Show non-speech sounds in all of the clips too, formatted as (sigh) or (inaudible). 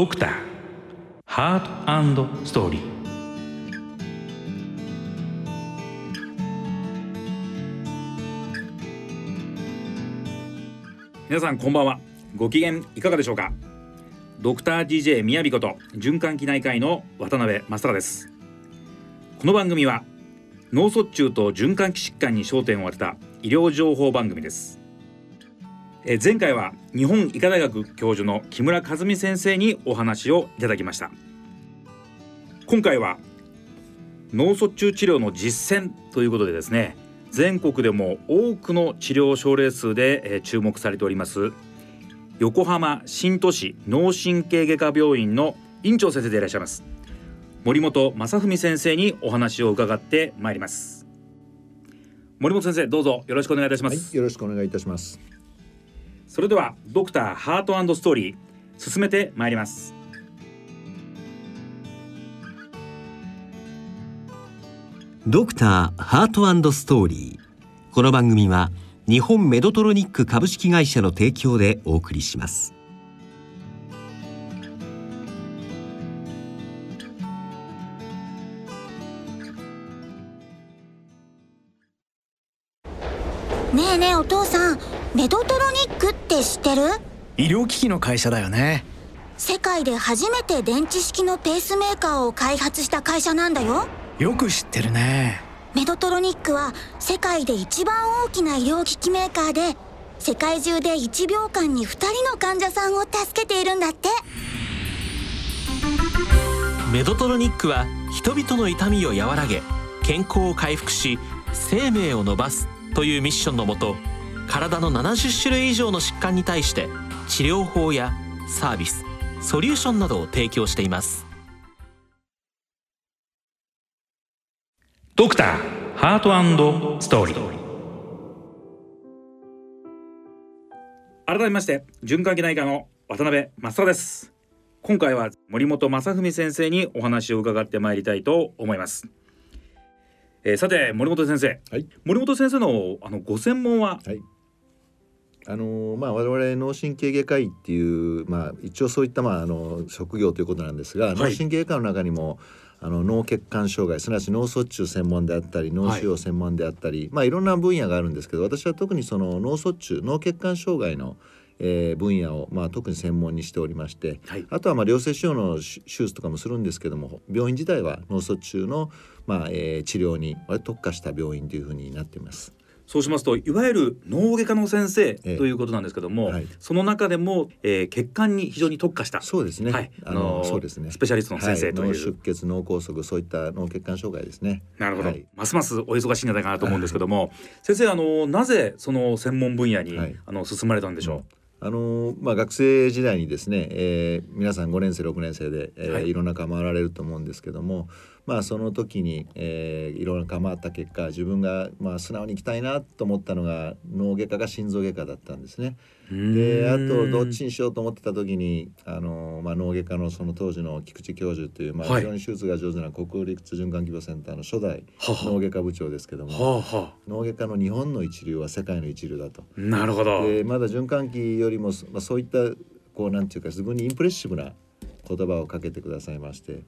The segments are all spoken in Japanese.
ドクターハートストーリー。皆さんこんばんは。ご機嫌いかがでしょうか？ドクター DJ 宮城こと循環器内科医の渡辺正孝です。この番組は脳卒中と循環器疾患に焦点を当てた医療情報番組です。え前回は日本医科大学教授の木村和美先生にお話をいただきました。今回は脳卒中治療の実践ということでですね全国でも多くの治療症例数で、え注目されております横浜新都市脳神経外科病院の院長先生でいらっしゃいます森本正文先生にお話を伺ってまいります。森本先生どうぞよろしくお願いいたします、はい、よろしくお願いいたします。それではドクターハートストーリー進めてまいります。ドクターハートストーリーこの番組は日本メドトロニック株式会社の提供でお送りします。ねえねえお父さん。メドトロニックって知ってる？医療機器の会社だよね。世界で初めて電池式のペースメーカーを開発した会社なんだよ。よく知ってるね。メドトロニックは世界で一番大きな医療機器メーカーで世界中で1秒間に2人の患者さんを助けているんだって。メドトロニックは人々の痛みを和らげ健康を回復し生命を伸ばすというミッションのもと体の70種類以上の疾患に対して治療法やサービスソリューションなどを提供しています。ドクターハートストーリー。改めまして循環器内科の渡辺正です。今回は森本正文先生にお話を伺ってまいりたいと思います。えー、さて森本先生、はい、森本先生のあのご専門は、はいあのまあ、我々脳神経外科医っていう、まあ、一応そういった、まあ、あの職業ということなんですが、はい、脳神経外科の中にもあの脳血管障害すなわち脳卒中専門であったり脳腫瘍専門であったり、はいまあ、いろんな分野があるんですけど私は特にその脳卒中脳血管障害のえー、分野を、まあ、特に専門にしておりまして、はい、あとはまあ良性腫瘍の手術とかもするんですけども病院自体は脳卒中の、まあえー、治療に特化した病院というふうになっています。そうしますといわゆる脳外科の先生ということなんですけども、えはい、その中でも、えー、血管に非常に特化したそうですね、はい、あのそうですね。スペシャリストの先生という、はい、脳出血脳梗塞そういった脳血管障害ですね。なるほど、ますますお忙しいんじゃないかなと思うんですけども、先生あのなぜその専門分野に、あの進まれたんでしょう、うん。あのまあ、学生時代にですね、えー、皆さん5年生6年生で、えーはい、いろんな科回られると思うんですけども、まあ、その時に、えー、いろんな科回った結果自分が、まあ、素直に行きたいなと思ったのが脳外科か心臓外科だったんですね。であとどっちにしようと思ってた時にあの、まあ、脳外科のその当時の菊池教授という、まあ、非常に手術が上手な国立循環器病センターの初代脳外科部長ですけども、脳外科の日本の一流は世界の一流だと。なるほどでまだ循環器よりも、まあ、そういったこうなんていうか自分にインプレッシブな言葉をかけてくださいまして。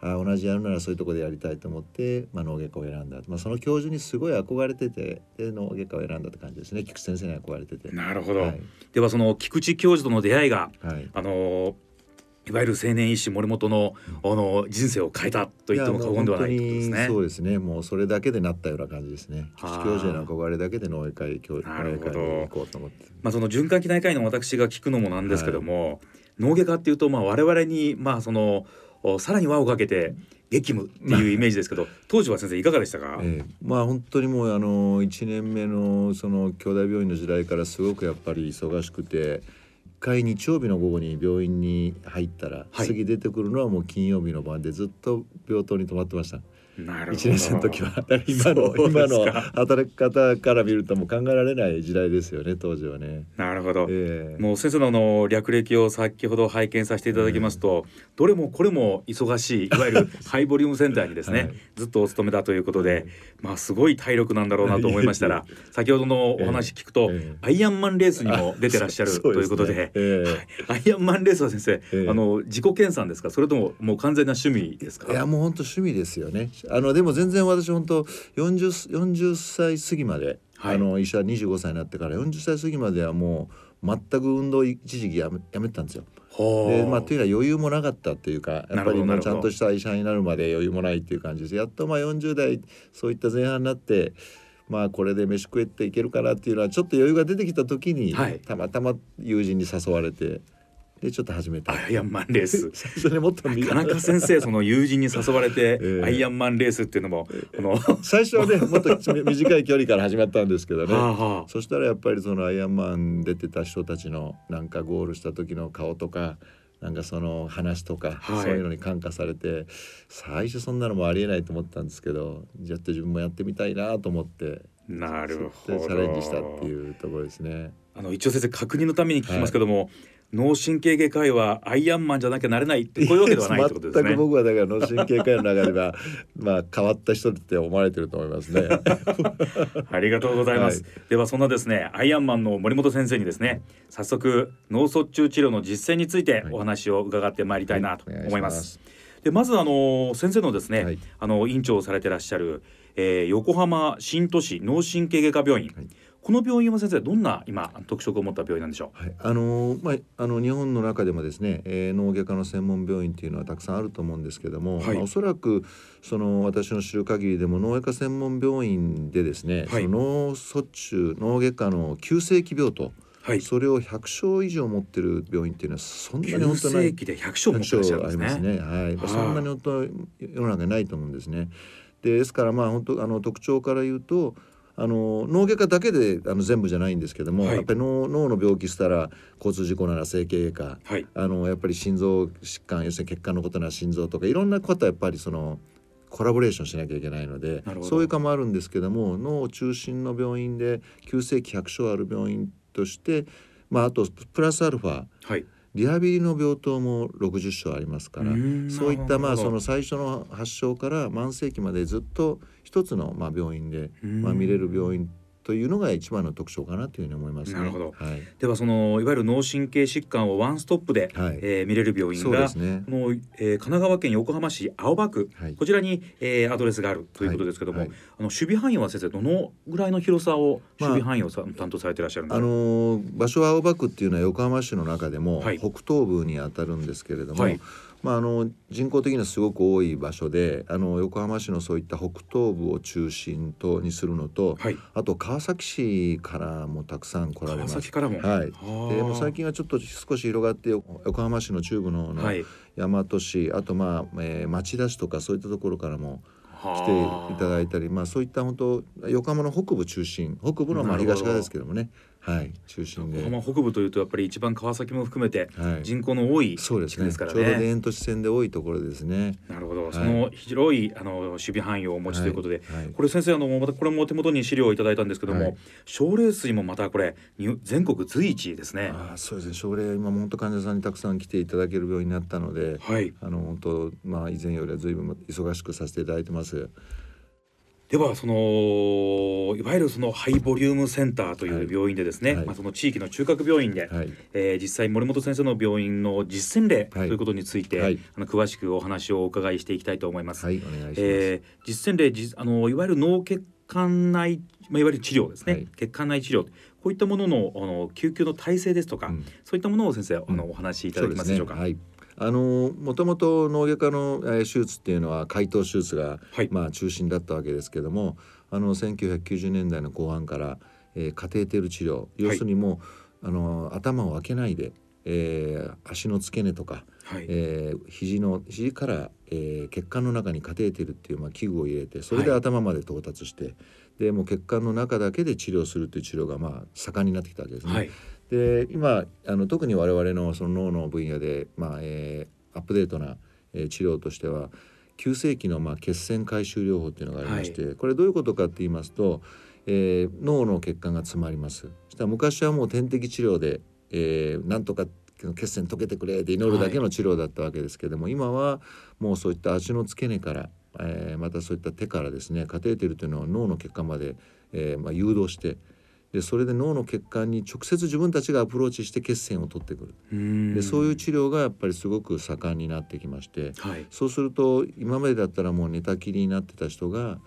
あ同じやるならそういうところでやりたいと思って、まあ、脳外科を選んだ、まあ、その教授にすごい憧れててで脳外科を選んだって感じですね。菊池先生に憧れてて。なるほど、はい、ではその菊池教授との出会いが、はい、あのいわゆる青年医師森本のあの人生を変えたと言っても過言ではないですね。そうですね。もうそれだけでなったような感じですね。菊池教授への憧れだけで脳外科医教なるほど。行こうと思って。まあその循環器内科医の私が聞くのもなんですけども、はい、脳外科っていうとまあ我々にまあそのさらに輪をかけて激務っていうイメージですけど (laughs) 当時は先生いかがでしたか、ええ、まあ本当にもうあの1年目のその兄弟病院の時代からすごくやっぱり忙しくて一回日曜日の午後に病院に入ったら、はい、次出てくるのはもう金曜日の晩でずっと病棟に泊まってました。なるほど。1年生の時は今の今の働き方から見るともう考えられない時代ですよね当時はね。なるほど、ええ。もう先生のあの略歴を先ほど拝見させていただきますと、どれもこれも忙しいいわゆる (laughs) ハイボリュームセンターにですね、はい。ずっとお勤めだということで、まあすごい体力なんだろうなと思いましたら (laughs) 先ほどのお話聞くと、ええ。アイアンマンレースにも出てらっしゃるそということで。えはい。アイアンマンレースは先生、ええ。あの自己研鑽ですか？それとももう完全な趣味ですか？えいやもう本当趣味ですよね。あのでも全然私本当40 40歳過ぎまで、はい。あの医者25歳になってから40歳過ぎまではもう全く運動一時期やめやめてたんですよ。でまあというのは余裕もなかったっていうかやっぱりちゃんとした医者になるまで余裕もないっていう感じです。やっとまあ40代そういった前半になってまあこれで飯食えていけるかなっていうのはちょっと余裕が出てきた時に、はい。たまたま友人に誘われてでちょっと始めた。アイアンマンレース。最初にもっと田中先生その友人に誘われて、(laughs) ええ。アイアンマンレースっていうのもこの、は (laughs) 最初はねもっと短い距離から始まったんですけどね。あはあ。そしたらやっぱりそのアイアンマン出てた人たちのなんかゴールした時の顔とかなんかその話とか、はい。そういうのに感化されて最初そんなのもありえないと思ったんですけどじゃあ自分もやってみたいなと思ってなるほど。でチャレンジしたっていうところですね。あの一応先生確認のために聞きますけども、脳神経外科医はアイアンマンじゃなきゃなれないってこういうわけではないってことです (laughs) 全くね。僕はだから脳神経科医の中ではまあ変わった人って思われてると思いますね。(laughs) ありがとうございます。はではそんなですねアイアンマンの森本先生にですね早速脳卒中治療の実践についてはいお話を伺ってまいりたいなと思います。でまずあの先生のですね、はいあの院長をされてらっしゃる、えー横浜新都市脳神経外科病院、はいこの病院は先生どんな今特色を持った病院なんでしょはい、あのーまああの日本の中でもですね、えー脳外科の専門病院っていうのはたくさんあると思うんですけども、はいまあ、おそらくその私の知る限りでも脳外科専門病院でですね、はいその脳卒中脳外科の急性期病棟、う。はい。それを100床以上持ってる病院っていうのはそんなに急本当ないで100床持ってらっしゃるんありですね。ますね。はい、はいそんなに本当世の中にないと思うんですね。でですからまあ本当あの特徴から言うと。あの脳外科だけであの全部じゃないんですけども、はいやっぱり脳脳の病気したら交通事故なら整形外科はい。あのやっぱり心臓疾患要するに血管のことなら心臓とかいろんなことはやっぱりそのコラボレーションしなきゃいけないのでそういう科もあるんですけども脳中心の病院で急性期100床ある病院として、まあ、あとプラスアルファはい。リハビリの病棟も60床ありますからそういったまあその最初の発症から慢性期までずっと一つのまあ病院でまあ見れる病院というのが一番の特徴かなというふうに思いますね。なるほど。はい、ではそのいわゆる脳神経疾患をワンストップで、はい。えー見れる病院がね。この、えー神奈川県横浜市青葉区、はい。こちらに、えーアドレスがあるということですけども、はい。はい。あの守備範囲は先生どのぐらいの広さをまあ守備範囲をさ、担当されていらっしゃるんですあか。のー場所は青葉区っていうのは横浜市の中でもはい。北東部にあたるんですけれども、はいまあ、あの人口的にはすごく多い場所であの横浜市のそういった北東部を中心とにするのと、はい。あと川崎市からもたくさん来られ川ます。崎からも。はい、はあでもう最近はちょっと少し広がって横横浜市の中部の。大和市、あとまあ、えー町田市とかそういったところからも来はあていただいたりまあそういった本当横浜の北部中心北部の東側ですけどもねはい。中心で。横浜北部というとやっぱり一番川崎も含めてはい。人口の多いそうですね。地区ですからちょうど田ね。園都市線で多いところですね。なるほど、い。その広いあの守備範囲をお持ちということで、はい。はい。これ先生あのまたこれもお手元に資料をいただいたんですけども、はい。症例数もまたこれに全国随一ですね。ああそうですね。症例今も本当患者さんにたくさん来ていただける病院になったのではい。あの本当まあ以前よりは随分忙しくさせていただいてますではそのいわゆるそのハイボリュームセンターという病院でですね、はい。まあその地域の中核病院で、はい。えー実際森本先生の病院の実践例とはい。いうことについて、はい。あの詳しくお話をお伺いしていきたいと思います。はい。お願いします、えー実践例じあのいわゆる脳血管内、まあ、いわゆる治療ですね、はい。血管内治療。こういったもののあの救急の体制ですとか、うん。そういったものを先生あのお話しいただけますでしょうか？そうあのもともと脳外科の、えー手術っていうのは開頭手術が、はい。まあ、中心だったわけですけどもあの1990年代の後半から、えーカテーテル治療要するにもう、あの頭を開けないで、えー足の付け根とか、はい。えー肘の肘から、えー血管の中にカテーテルっていう、まあ、器具を入れてそれではい。頭まで到達して、でもう血管の中だけで治療するという治療がまあ盛んになってきたわけですね。はいで今あの特に我々のその脳の分野で、まあえーアップデートな、えー治療としては急性期のまあ血栓回収療法っていうのがありまして、これどういうことかって言いますと、えー脳の血管が詰まります。そしたら昔はもう点滴治療で、えーなんとか血栓溶けてくれって祈るだけの治療だったわけですけども、今はもうそういった足の付け根から、えーまたそういった手からですねカテーテルというのは脳の血管まで、えーまあ、誘導してでそれで脳の血管に直接自分たちがアプローチして血栓を取ってくる。うん。でそういう治療がやっぱりすごく盛んになってきましてはい。そうすると今までだったらもう寝たきりになってた人が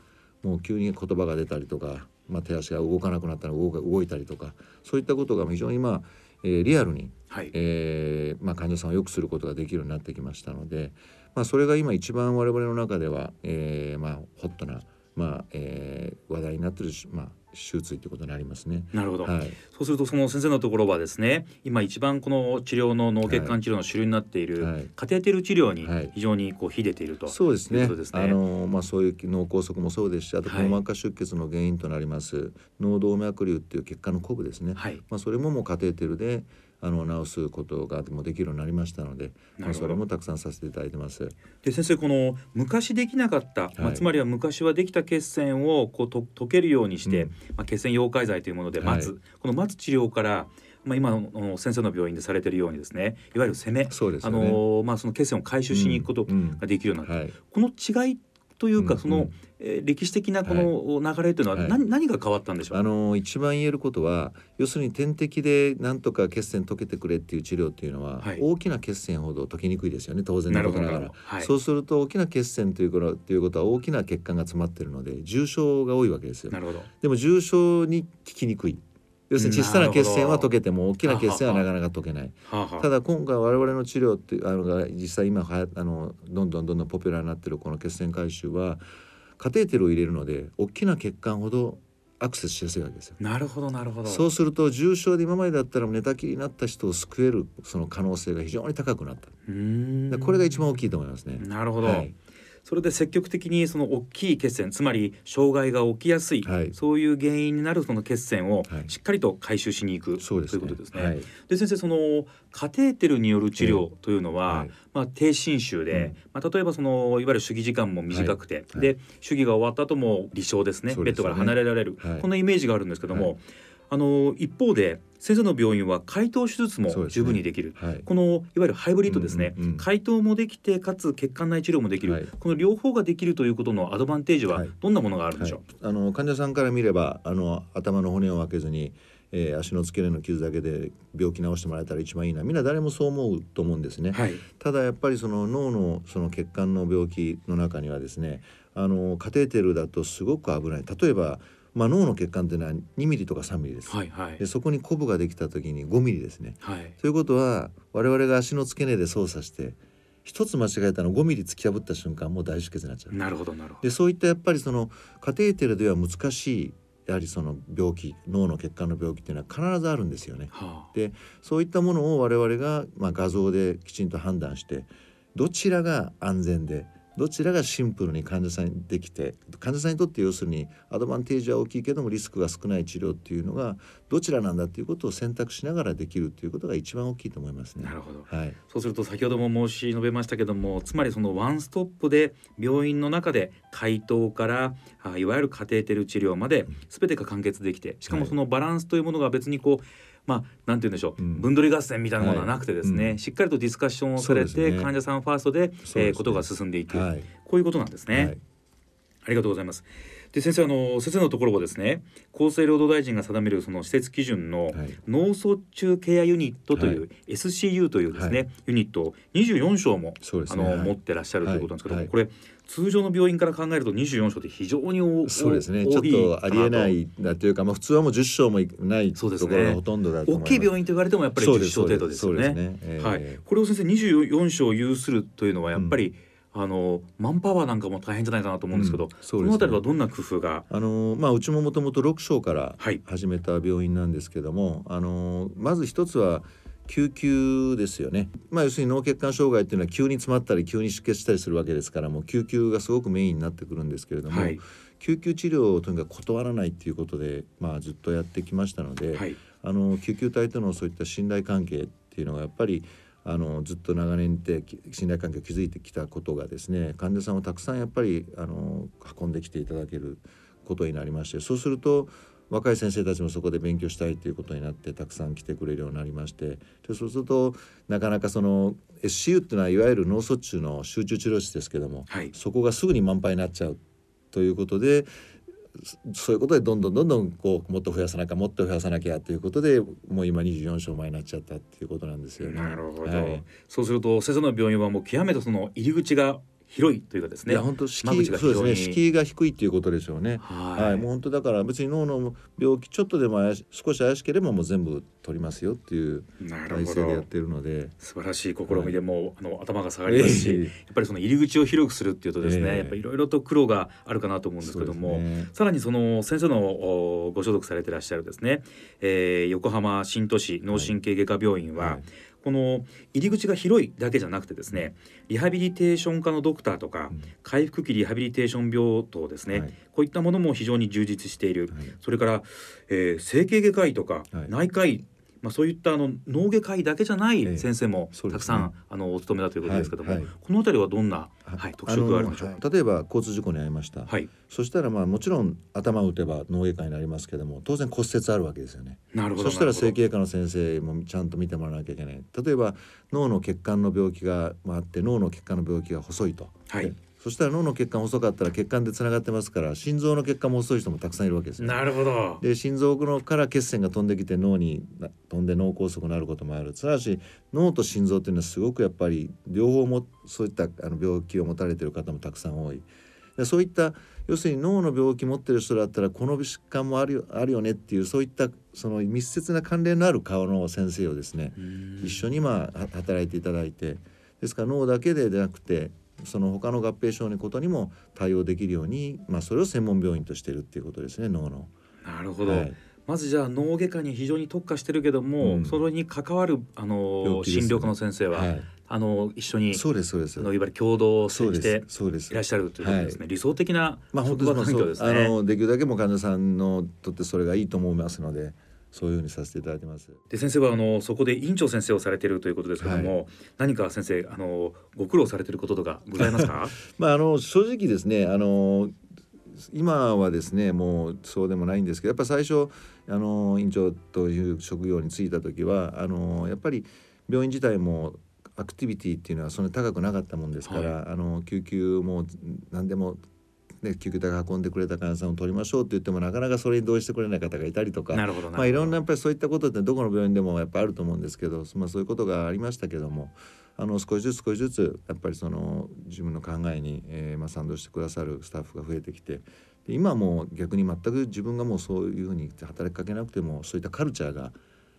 もう急に言葉が出たりとか、まあ、手足が動かなくなったら動か動いたりとかそういったことが非常にまあ、えーリアルに、はい。えーまあ、患者さんを良くすることができるようになってきましたので、まあ、それが今一番我々の中では、えーまあ、ホットな、まあえー話題になってるし、まあ、手術ということになりますね。なるほど、はい。そうするとその先生のところはですね今一番この治療の脳血管治療の主流になっている、はい。カテーテル治療にはい。非常にこう秀でていると、そうですね。というですね。あのまあ、そういう脳梗塞もそうですしあとはい。硬膜下出血の原因となります、脳動脈瘤っていう血管のコブですね、はい。まあ、それももうカテーテルであの治すことがもうできるようになりましたので、まあ、それもたくさんさせていただいてます。で先生この昔できなかった、まあ、はいつまりは昔はできた血栓をこうと溶けるようにして、うん。まあ、血栓溶解剤というもので待つ、はいこの待つ治療から、まあ、今の先生の病院でされているようにですねいわゆる攻め、あそうですよね。のまあ、その血栓を回収しに行くことうんができるようになった、はい。この違いというか、うんその、えー歴史的なこの流れというのははい。何,、何が変わったんでしょう？あの一番言えることは要するに点滴でなんとか血栓溶けてくれっていう治療っていうのは、はい。大きな血栓ほど溶けにくいですよね。当然のことながら。はい。そうすると大きな血栓ということということは大きな血管が詰まってるので重症が多いわけですよ。なるほど。でも重症に効きにくい要するに小さな血栓は溶けても大きな血栓はなかなか溶けない。ただ今回我々の治療ってあのが実際今はやあのどんどんどんどんポピュラーになってるこの血栓回収はカテーテルを入れるので大きな血管ほどアクセスしやすいわけですよ。なるほどなるほど。そうすると重症で今までだったら寝たきりになった人を救えるその可能性が非常に高くなった。うーん。でこれが一番大きいと思いますね。なるほど、はいそれで積極的にその大きい血栓つまり障害が起きやすい、はい。そういう原因になるその血栓をはい。しっかりと回収しに行く、そうですね。ということですね。はい。で先生そのカテーテルによる治療というのは、はい。まあ、低侵襲で、うん。まあ、例えばそのいわゆる手技時間も短くて、はい。で手技が終わった後も離床ですね。ね。ベッドから離れられる、はい。こんなイメージがあるんですけども、はい。あの一方で先生の病院は解凍手術も十分にできる。はい。このいわゆるハイブリッドですね、うんうんうん。解凍もできてかつ血管内治療もできる、はい。この両方ができるということのアドバンテージははい。どんなものがあるんでしょう、はい、あの患者さんから見ればあの頭の骨を分けずに、えー足の付け根の傷だけで病気治してもらえたら一番いいな。みんな誰もそう思うと思うんですね。はい。ただやっぱりその脳のその血管の病気の中にはですねあのカテーテルだとすごく危ない。例えば、まあ、脳の血管っていうのは2ミリとか3ミリです、はいはいでそこにコブができた時に5ミリですね。はいということは我々が足の付け根で操作して一つ間違えたの5ミリ突き破った瞬間もう大出血になっちゃう。なるほどなるほどでそういったやっぱりそのカテーテルでは難しいやはりその病気脳の血管の病気っていうのは必ずあるんですよね。はあでそういったものを我々が、まあ、画像できちんと判断してどちらが安全でどちらがシンプルに患者さんにできて患者さんにとって要するにアドバンテージは大きいけどもリスクが少ない治療っていうのがどちらなんだっていうことを選択しながらできるっていうことが一番大きいと思いますね。なるほど。はい、そうすると先ほども申し述べましたけどもつまりそのワンストップで病院の中で解凍からあいわゆるカテーテル治療まで全てが完結できてしかもはい。そのバランスというものが別にこうまあなんて言うんでしょう、うん。分取り合戦みたいなものはなくてですね、しっかりとディスカッションをされて、患者さんファーストでえーことが進んでいく、はい。こういうことなんですね。はい。ありがとうございます。で先生あの先生のところはですね厚生労働大臣が定めるその施設基準のはい。脳卒中ケアユニットという、は SCU というですね、はい。ユニットを24床も、ね。はい持ってらっしゃるということなんですけどこれ通常の病院から考えると24床って非常に多そうですね。ちょっとありえなかいなというか、まあ、普通はもう10床もいないところがほとんどだと思います。きい病院と言われてもやっぱり10そうです床程度ですよね。はい、これを先生24床有するというのはやっぱり、あのマンパワーなんかも大変じゃないかなと思うんですけど、うんそね。このあたりはどんな工夫が？あのまあうちももともと6床からはい。始めた病院なんですけども、あのまず一つは救急ですよね。まあ要するに脳血管障害っていうのは急に詰まったり急に出血したりするわけですからもう救急がすごくメインになってくるんですけれども、はい。救急治療をとにかく断らないっていうことでまあずっとやってきましたので、はい。あの救急隊とのそういった信頼関係っていうのがやっぱりあのずっと長年って信頼関係を築いてきたことがですね患者さんをたくさんやっぱりあの運んできていただけることになりましてそうすると若い先生たちもそこで勉強したいということになってたくさん来てくれるようになりましてでそうするとなかなかその SCU っていうのはいわゆる脳卒中の集中治療室ですけども、はい、そこがすぐに満杯になっちゃうということでそういうことでどんどんどんどんこうもっと増やさなきゃもっと増やさなきゃということでもう今24床前になっちゃったっていうことなんですよね。なるほど、はい、そうすると先生の病院はもう極めてその入り口が広いというかですね。いや本当敷居そうですね敷居が低いっていうことですよね。はい、はい、もう本当だから別に脳の病気ちょっとでも少し怪しければもう全部取りますよっていう体制でやってるので。素晴らしい試みでも、はい、あの頭が下がりますし、えー、やっぱりその入り口を広くするっていうとですね、えー、やっぱりいろいろと苦労があるかなと思うんですけども、ね、さらにその先生のご所属されてらっしゃるですね、えー、横浜新都市脳神経外科病院は、はいこの入り口が広いだけじゃなくてですねリハビリテーション科のドクターとか、うん、回復期リハビリテーション病棟ですね、はい、こういったものも非常に充実している、はい、それから、えー、整形外科医とか、内科医まあ、そういったあの脳外科医だけじゃない先生もたくさん、ええね、あのお勤めだということですけども、はいはい、この辺りはどんな、はい、特色があるんでしょうか？例えば交通事故に遭いました、はい、そしたらまあもちろん頭を打てば脳外科になりますけども当然骨折あるわけですよね。なるほどそしたら整形外科の先生もちゃんと見てもらわなきゃいけない。例えば脳の血管の病気があって脳の血管の病気が細いと、はい、そしたら脳の血管細かったら血管でつながってますから心臓の血管も細い人もたくさんいるわけですよ、なるほど。で心臓のから血栓が飛んできて脳に飛んで脳梗塞になることもあるただし脳と心臓っていうのはすごくやっぱり両方もそういったあの病気を持たれている方もたくさん多い。でそういった要するに脳の病気持ってる人だったらこの疾患もあるよあるよねっていうそういったその密接な関連のある顔の先生をですね一緒にまあ働いていただいて。ですから脳だけででなくてその他の合併症のことにも対応できるように、まあ、それを専門病院としてるっていうことですね脳の。なるほど、はい、まずじゃあ脳外科に非常に特化してるけども、うん、それに関わるあの、ね、診療科の先生は、はい、あの一緒にそうですそうです。あのいわゆる共同していらっしゃるということですね、はい、理想的な職場環境ですね、まあ、あのできるだけも患者さんのとってそれがいいと思いますので。そういうふうにさせていただいてます。で先生はあのそこで院長先生をされているということですけども、はい、何か先生あのご苦労されていることとかございますか？(laughs) まああの正直ですねあの今はですねもうそうでもないんですけどやっぱ最初あの院長という職業に就いた時はあのやっぱり病院自体もアクティビティっていうのはそんなに高くなかったもんですから、はい、あの救急も何でもね、救急隊が運んでくれた患者さんを取りましょうって言ってもなかなかそれに同意してくれない方がいたりとかなるほどまあ、いろんなやっぱりそういったことってどこの病院でもやっぱあると思うんですけど、まあ、そういうことがありましたけどもあの少しずつ少しずつやっぱりその自分の考えに、えーまあ、賛同してくださるスタッフが増えてきてで今も逆に全く自分がもうそういうふうに働きかけなくてもそういったカルチャーが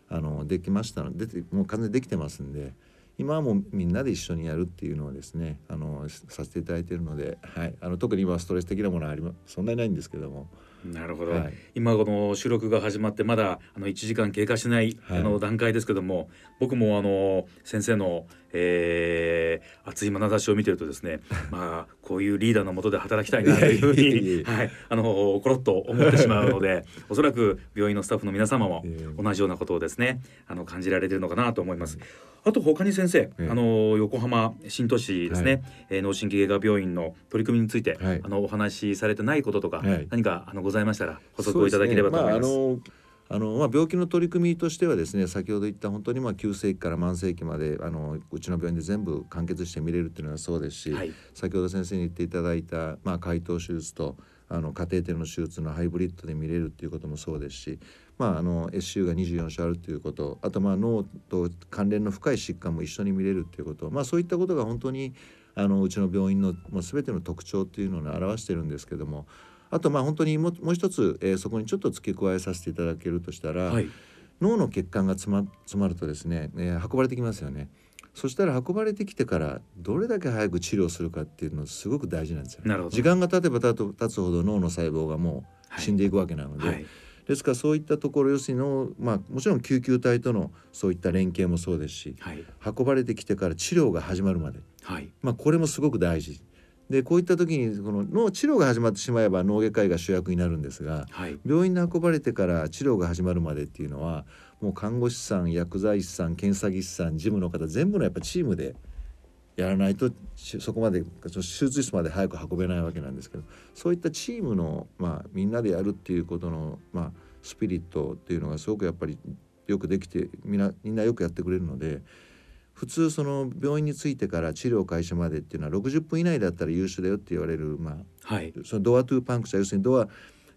あのできましたのでもう完全にできてますんで。今はもうみんなで一緒にやるっていうのをですねあのさせていただいているので、はい、あの特に今ストレス的なものはありまそんなにないんですけども。なるほど、はい、今この収録が始まってまだあの1時間経過しない、あの段階ですけども僕もあの先生の、えー、熱い眼差しを見てるとですね (laughs) まあこういうリーダーのもとで働きたいなというふうに、はい、あのコロッと思ってしまうのでおそらく病院のスタッフの皆様も同じようなことをですねあの感じられているのかなと思います。あと他に先生、あの横浜新都市ですね、はい、えー、脳神経外科病院の取り組みについて、はい、あのお話しされてないこととか、はい、何かあのございましたら補足をいただければと思います。あのまあ、病気の取り組みとしてはですね先ほど言った本当にまあ急性期から慢性期まであのうちの病院で全部完結して見れるっていうのはそうですし、はい、先ほど先生に言っていただいた、まあ、解凍手術とあのカテーテルの手術のハイブリッドで見れるっていうこともそうですし、まあ、あの SU が24種あるということあとまあ脳と関連の深い疾患も一緒に見れるっていうこと、まあ、そういったことが本当にあのうちの病院のもう全ての特徴っていうのを表してるんですけどもあとまあ本当にもうもう一つ、えー、そこにちょっと付け加えさせていただけるとしたら、はい、脳の血管が詰ま詰まるとですね、えー、運ばれてきますよね。そしたら運ばれてきてからどれだけ早く治療するかっていうのすごく大事なんですよ。時間が経てば経つほど脳の細胞がもう死んでいくわけなので。はい。はいですからそういったところ要するにの、まあ、もちろん救急隊とのそういった連携もそうですし、はい、運ばれてきてから治療が始まるまで、はい、まあ、これもすごく大事でこういった時にこの脳治療が始まってしまえば脳外科医が主役になるんですがはい。病院に運ばれてから治療が始まるまでっていうのはもう看護師さん薬剤師さん検査技師さん事務の方全部のやっぱチームでやらないとしそこまで手術室まで早く運べないわけなんですけどそういったチームの、まあ、みんなでやるっていうことの、まあ、スピリットっていうのがすごくやっぱりよくできてみんなみんなよくやってくれるので普通その病院に着いてから治療開始までっていうのは60分以内だったら優秀だよって言われる、まあ、はい。そのドアトゥーパンクチャー要するにドア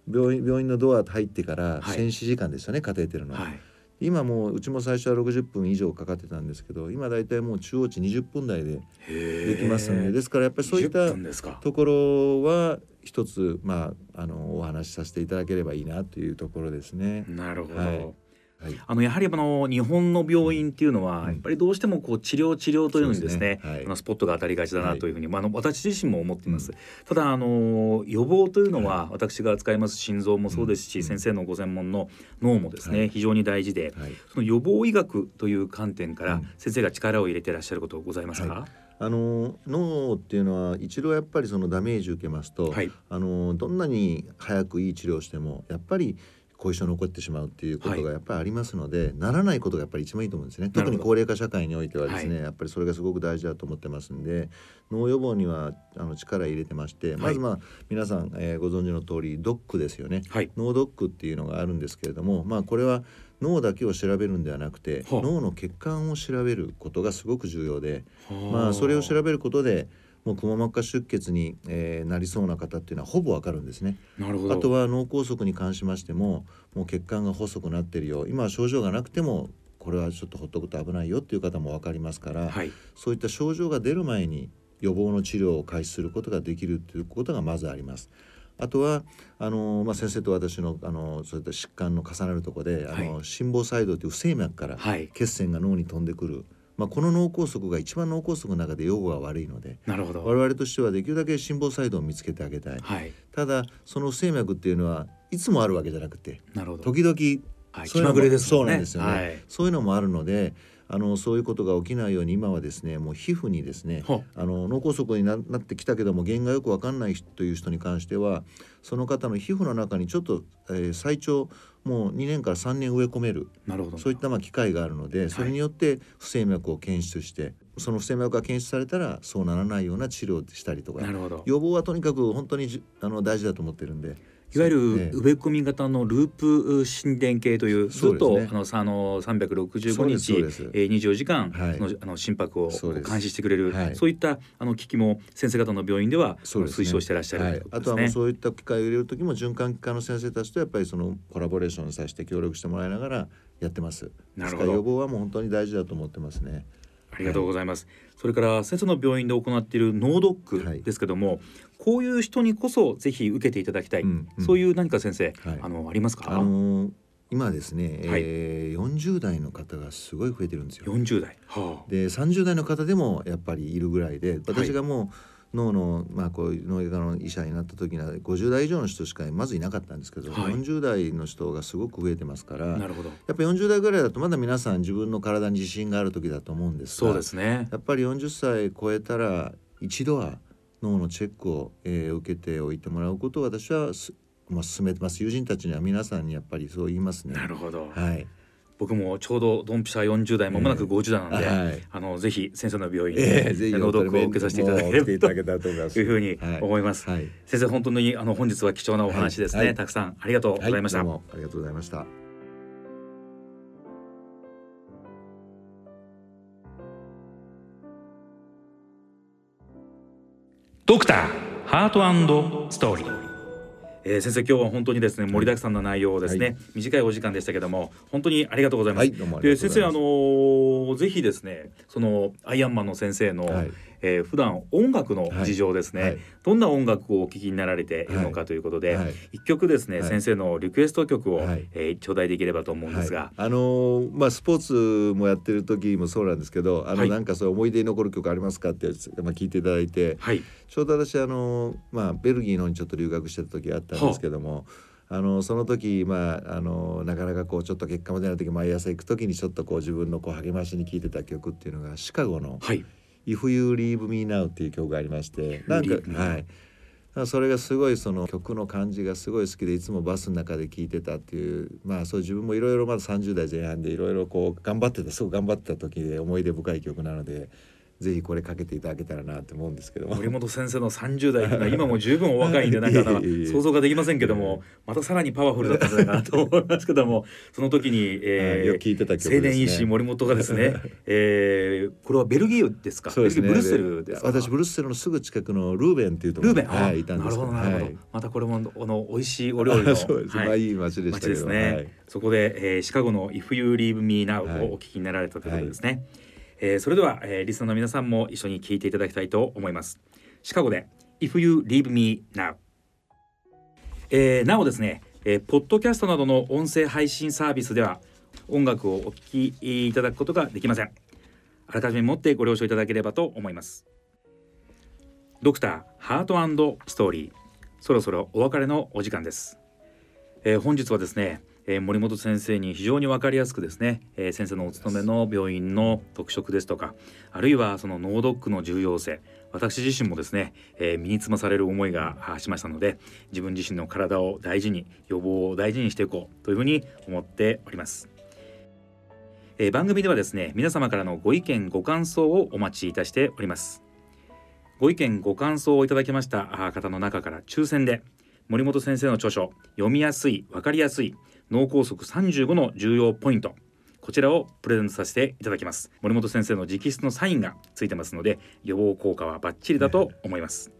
病院病院のドア入ってからはい。戦死時間ですよね、カテーテルの。はい。今もううちも最初は60分以上かかってたんですけど今だいたいもう中央値20分台ででできますのでですからやっぱりそういった10分ですか。ところは一つまああのお話しさせていただければいいなというところですね。なるほど、はいはい。あのやはりあの日本の病院っていうのはうん。やっぱりどうしてもこう治療治療というのにですねね。はい。あのスポットが当たりがちだなというふうに、まあ、あの私自身も思っています、ただあの予防というのは私が扱います心臓もそうですし、うん。先生のご専門の脳もですね、はい。非常に大事ではい。その予防医学という観点からうん。先生が力を入れていらっしゃることございますか、はあの脳っていうのは一度やっぱりそのダメージ受けますと、はい。あのどんなに早くいい治療をしてもやっぱり後遺症残ってしまうっていうことがやっぱりありますので、ならないことがやっぱり一番いいと思うんですね。特に高齢化社会においてはですね、はやっぱりそれがすごく大事だと思ってますんで脳予防にはあの力入れてまして、まずまあ皆さん、えーご存知の通りドックですよね。はい。脳ドックっていうのがあるんですけれどもまあこれは脳だけを調べるんではなくてはあ。脳の血管を調べることがすごく重要でままあそれを調べることでもうくも膜下出血に、えーなりそうな方っていうのはほぼわかるんですね。なるほど。あとは脳梗塞に関しましてももう血管が細くなってるよ。今は症状がなくてもこれはちょっとほっとくと危ないよっていう方も分かりますから、はい。そういった症状が出る前に予防の治療を開始することができるということがまずあります。あとはあの、まあ、先生と私のあのそういった疾患の重なるところで、あの心房細動という不整脈からはい。血栓が脳に飛んでくる、まあ、この脳梗塞が一番脳梗塞の中で予後が悪いのでなるほど。我々としてはできるだけ心房細動を見つけてあげたい。はい。ただその不整脈っていうのはいつもあるわけじゃなくてなるほど。時々はい気まぐれですそうなんですよね、はい。そういうのもあるのであのそういうことが起きないように今はですねもう皮膚にですねはあの脳梗塞にななってきたけども原因がよくわかんない人という人に関してはその方の皮膚の中にちょっと、えー最長もう2年から3年植え込めるなるほど。そういったまあ機会があるのでそれによって不整脈を検出してその不整脈が検出されたらそうならないような治療をしたりとかなるほど。予防はとにかく本当にじあの大事だと思ってるんでいわゆる植え込み型のループ心電計というずっと、ねあのさあの365そうです日えー24時間、はい。そのあの心拍を監視してくれるはい。そういったあの機器も先生方の病院ではね。推奨してらっしゃるはい。あとはもうそういった機会を入れる時も循環器科の先生たちとやっぱりそのコラボレーションさせて協力してもらいながらやってます。なるほど。予防はもう本当に大事だと思ってますね。ありがとうございます。それから先生の病院で行っている脳ドッはい。クですけども、こういう人にこそぜひ受けていただきたい、うんうんそういう何か先生、はいあのありますか？あのー今ですね、はいえー、40代の方がすごい増えてるんですよ。40代。はで30代の方でもやっぱりいるぐらいで私がもう脳の、まあ、こういう脳外科の医者になった時には50代以上の人しかまずいなかったんですけど、はい40代の人がすごく増えてますかあ、らなるほど。やっぱり40代ぐらいだとまだ皆さん自分の体に自信がある時だと思うんですがそうですね。やっぱり40歳超えたら一度は脳のチェックを、えー受けておいてもらうことを私はす、まあ、進めてます友人たちには皆さんにやっぱりそう言いますね。なるほど。はい、僕もちょうどドンピシャ40代まもなく50代なんで、はいあのぜひ先生の病院で脳ドックを受けさせていただければただけたらと思いうふうに思います。はい、先生本当にあの本日は貴重なお話ですね、はいはいたくさんありがとうございました。はい、どうもありがとうございました。ドクターハートストーリー。えー、先生今日は本当にですね盛りだくさんな内容をですね、はい。短いお時間でしたけども本当にありがとうございます。はいで先生あのーぜひですねそのアイアンマンの先生の、はい。えー普段音楽の事情ですね、はい。どんな音楽をお聴きになられているのかということで、はい。一曲ですね、はい。先生のリクエスト曲を、はい。えー頂戴できればと思うんですが、はい、あのーまあスポーツもやってる時もそうなんですけどあの、はい。なんかそう思い出に残る曲ありますかってまあ、聞いていただいてはい。ちょうど私あのーまあベルギーの方にちょっと留学してた時があったんですけども。あ。のその時まああのなかなかこうちょっと結果も出ない時毎朝行く時にちょっとこう自分のこう励ましに聴いてた曲っていうのがシカゴのはい「If You Leave Me Now」っていう曲がありましてなんかはい。それがすごいその曲の感じがすごい好きでいつもバスの中で聴いてたっていうまあそう自分もいろいろまだ30代前半でいろいろこう頑張ってたすごく頑張ってた時で思い出深い曲なのでぜひこれかけていただけたらなって思うんですけど。も森本先生の30代今も十分お若いんでなかなか (laughs) 想像ができませんけどもまたさらにパワフルだったんじゃないかなと思いますけども (laughs) その時に、はいえよく聞いてた青年医師森本がですね、(laughs) えー、これはベルギーですか？そうですね。ブルッセルですか？私ブルッセルのすぐ近くのルーベンっていうところにルーベン、あはい、いたんですけなるほどなるほど、はい。またこれもあの美味しいお料理のそうです、はい。まあいい街でしたけどね、はい。そこで、えー、シカゴの If You Leave Me Now はいをお聞きになられたということですね、えーそれでは、えー、リスナーの皆さんも一緒に聞いていただきたいと思います。シカゴで If You Leave Me Now、えーなおですね、えーポッドキャストなどの音声配信サービスでは音楽をお聞きいただくことができません。あらかじめもってご了承いただければと思います。ドクターハートストーリー。そろそろお別れのお時間です、えー本日はですね、えー森本先生に非常に分かりやすくですね、えー先生のお勤めの病院の特色ですとかあるいはその脳ドックの重要性私自身もですね、えー身につまされる思いがあしましたので自分自身の体を大事に予防を大事にしていこうというふうに思っております。えー番組ではですね皆様からのご意見ご感想をお待ちいたしております。ご意見ご感想をいただきました方の中から抽選で森本先生の著書読みやすいわかりやすい脳梗塞35の重要ポイント。こちらをプレゼントさせていただきます。森本先生の直筆のサインがついてますので予防効果はバッチリだと思います、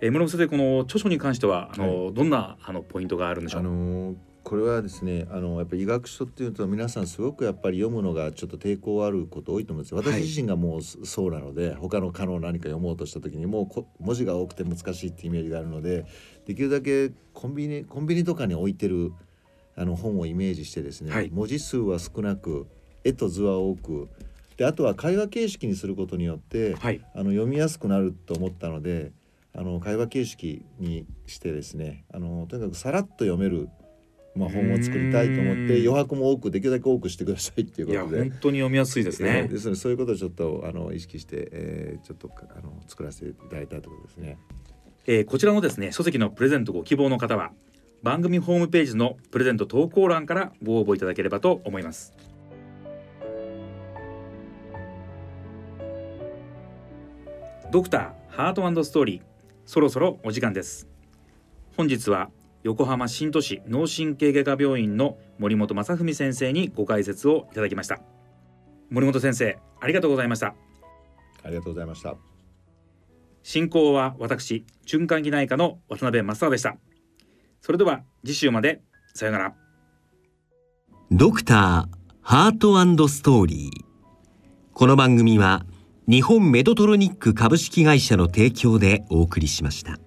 えー森本先生この著書に関してはあの、どんなあのポイントがあるんでしょう？あのーこれはですねあのやっぱり医学書っていうと皆さんすごくやっぱり読むのがちょっと抵抗あること多いと思うんですよ。私はい。自身がもうそそうなので、他の可能何か読もうとした時にもうこ文字が多くて難しいっていうイメージがあるのでできるだけコンビニコンビニとかに置いてるあの本をイメージしてですね、はい文字数は少なく絵と図は多くであとは会話形式にすることによって、はいあの読みやすくなると思ったのであの会話形式にしてですねあのとにかくさらっと読める、まあ、本を作りたいと思って余白も多くできるだけ多くしてくださいっていうことで。本当に読みやすいですねえーですのでそういうことをちょっとあの意識して、えーちょっとあの作らせていただいたということですね。えーこちらのですね書籍のプレゼントご希望の方は番組ホームページのプレゼント投稿欄からご応募いただければと思います。ドクターハートストーリーそろそろお時間です。本日は横浜新都市脳神経外科病院の森本正文先生にご解説をいただきました。森本先生ありがとうございました。ありがとうございました。進行は私循環器内科の渡辺正孝でしたそれでは次週まで。さようなら。ドクターハートストーリー。この番組は日本メドトロニック株式会社の提供でお送りしました。